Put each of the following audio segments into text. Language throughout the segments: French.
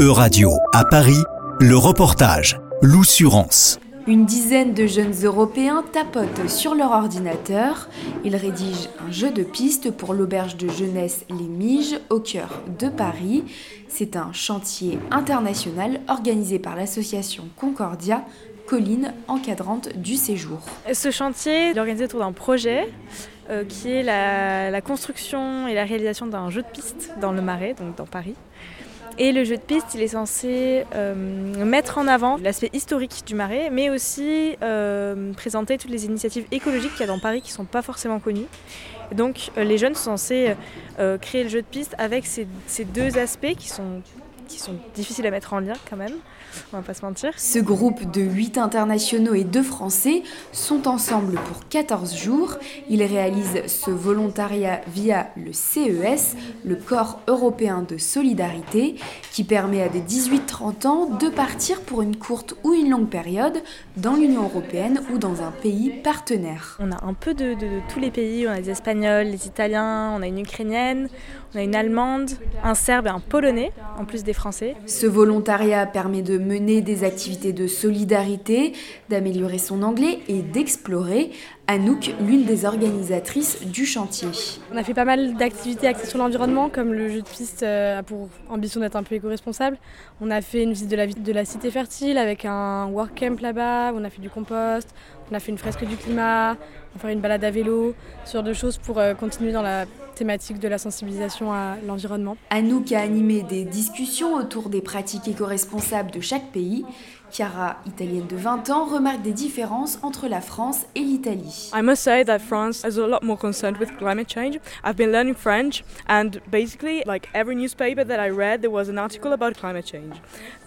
E-Radio à Paris, le reportage, l'oussurance. Une dizaine de jeunes Européens tapotent sur leur ordinateur. Ils rédigent un jeu de piste pour l'auberge de jeunesse Les Miges au cœur de Paris. C'est un chantier international organisé par l'association Concordia, colline encadrante du séjour. Ce chantier est organisé autour d'un projet euh, qui est la, la, construction et la réalisation d'un jeu de piste dans le Marais, donc dans Paris. Et le jeu de piste, il est censé euh, mettre en avant l'aspect historique du marais, mais aussi euh, présenter toutes les initiatives écologiques qu'il y a dans Paris qui ne sont pas forcément connues. Donc euh, les jeunes sont censés créer le jeu de piste avec ces deux aspects qui sont qui sont difficiles à mettre en lien quand même, on va pas se mentir. Ce groupe de 8 internationaux et 2 français sont ensemble pour 14 jours. Ils réalisent ce volontariat via le CES, le Corps européen de solidarité, qui permet à des 18-30 ans de partir pour une courte ou une longue période dans l'Union européenne ou dans un pays partenaire. On a un peu de, de, de tous les pays, on a des Espagnols, des Italiens, on a une Ukrainienne, on a une Allemande, un Serbe et un Polonais, en plus des Ce volontariat permet de mener des activités de solidarité, d'améliorer son anglais et d'explorer. Anouk, l'une des organisatrices du chantier. On a fait pas mal d'activités axées sur l'environnement, comme le jeu de piste a pour ambition d'être un peu éco-responsable. On a fait une visite de la, de la cité fertile avec un work camp là-bas, on a fait du compost, on a fait une fresque du climat, on va faire une balade à vélo, ce genre de choses pour continuer dans la thématique de la sensibilisation à l'environnement. Anouk a animé des discussions autour des pratiques éco-responsables de chaque pays. Chiara, italienne de 20 ans, remarque des différences entre la France et l'Italie. I must say that France is a lot more concerned with climate change. I've been learning French and basically like every newspaper that I read there was an article about climate change.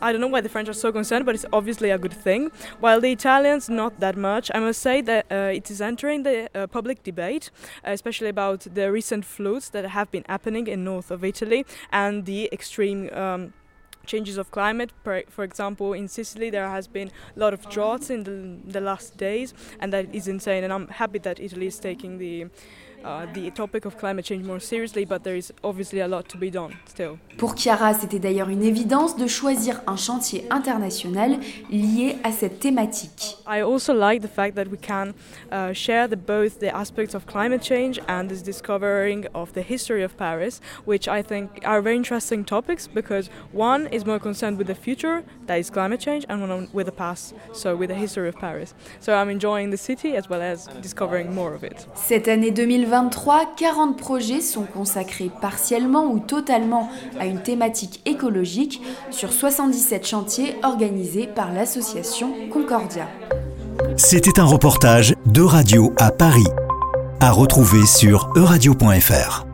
I don't know why the French are so concerned but it's obviously a good thing. While the Italians not that much. I must say that uh, it is entering the uh, public debate especially about the recent floods that have been happening in north of Italy and the extreme um, changes of climate. For example, in Sicily, there has been a lot of droughts in the, the last days, and that is insane. And I'm happy that Italy is taking the Uh, the topic of climate change more seriously, but there is obviously a lot to be done still. Pour Chiara, c'était d'ailleurs une évidence de choisir un chantier international lié à cette thématique. I also like the fact that we can uh, share the, both the aspects of climate change and this discovering of the history of Paris, which I think are very interesting topics because one is more concerned with the future, that is climate change, and one with the past, so with the history of Paris. So I'm enjoying the city as well as discovering more of it. Cette année 2020 2023, 40 projets sont consacrés partiellement ou totalement à une thématique écologique sur 77 chantiers organisés par l'association Concordia. C'était un reportage de Radio à Paris, à retrouver sur euradio.fr.